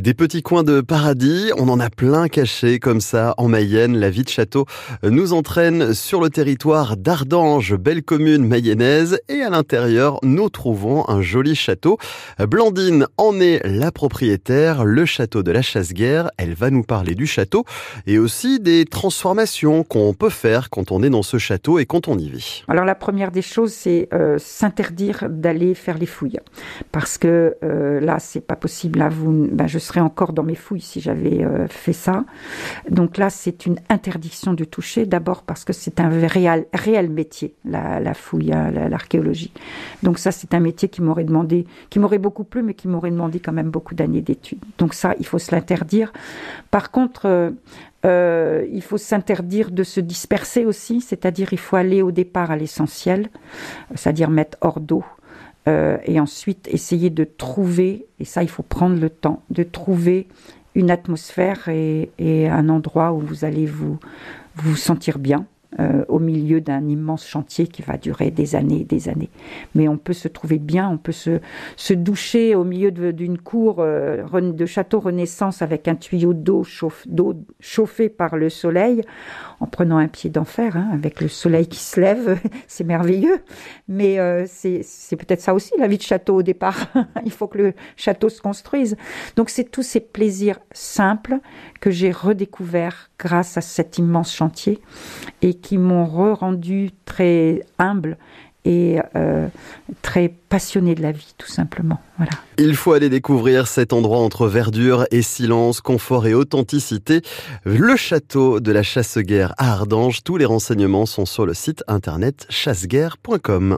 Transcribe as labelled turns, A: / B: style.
A: Des petits coins de paradis, on en a plein cachés comme ça en Mayenne. La vie de château nous entraîne sur le territoire d'Ardange, belle commune mayonnaise, et à l'intérieur, nous trouvons un joli château. Blandine en est la propriétaire, le château de la Chasse-Guerre. Elle va nous parler du château et aussi des transformations qu'on peut faire quand on est dans ce château et quand on y vit.
B: Alors la première des choses, c'est euh, s'interdire d'aller faire les fouilles, parce que euh, là, c'est pas possible. Là, vous, ben, je serais encore dans mes fouilles si j'avais euh, fait ça. Donc là, c'est une interdiction de toucher. D'abord parce que c'est un réel, réel métier, la, la fouille, hein, l'archéologie. Donc ça, c'est un métier qui m'aurait demandé, qui m'aurait beaucoup plu, mais qui m'aurait demandé quand même beaucoup d'années d'études. Donc ça, il faut se l'interdire. Par contre, euh, euh, il faut s'interdire de se disperser aussi, c'est-à-dire il faut aller au départ à l'essentiel, c'est-à-dire mettre hors d'eau. Euh, et ensuite essayer de trouver, et ça il faut prendre le temps, de trouver une atmosphère et, un endroit où vous allez vous sentir bien. Euh, au milieu d'un immense chantier qui va durer des années et des années. Mais on peut se trouver bien, on peut se, se doucher au milieu d'une cour euh, de château Renaissance avec un tuyau d'eau chauffe, chauffé par le soleil, en prenant un pied d'enfer, hein, avec le soleil qui se lève, c'est merveilleux. Mais euh, c'est peut-être ça aussi la vie de château au départ. Il faut que le château se construise. Donc c'est tous ces plaisirs simples que j'ai redécouverts grâce à cet immense chantier et qui m'ont rendu très humble et euh, très passionné de la vie, tout simplement. Voilà.
A: Il faut aller découvrir cet endroit entre verdure et silence, confort et authenticité. Le château de la Chasse-Guerre à Ardange. Tous les renseignements sont sur le site internet chasseguerre.com.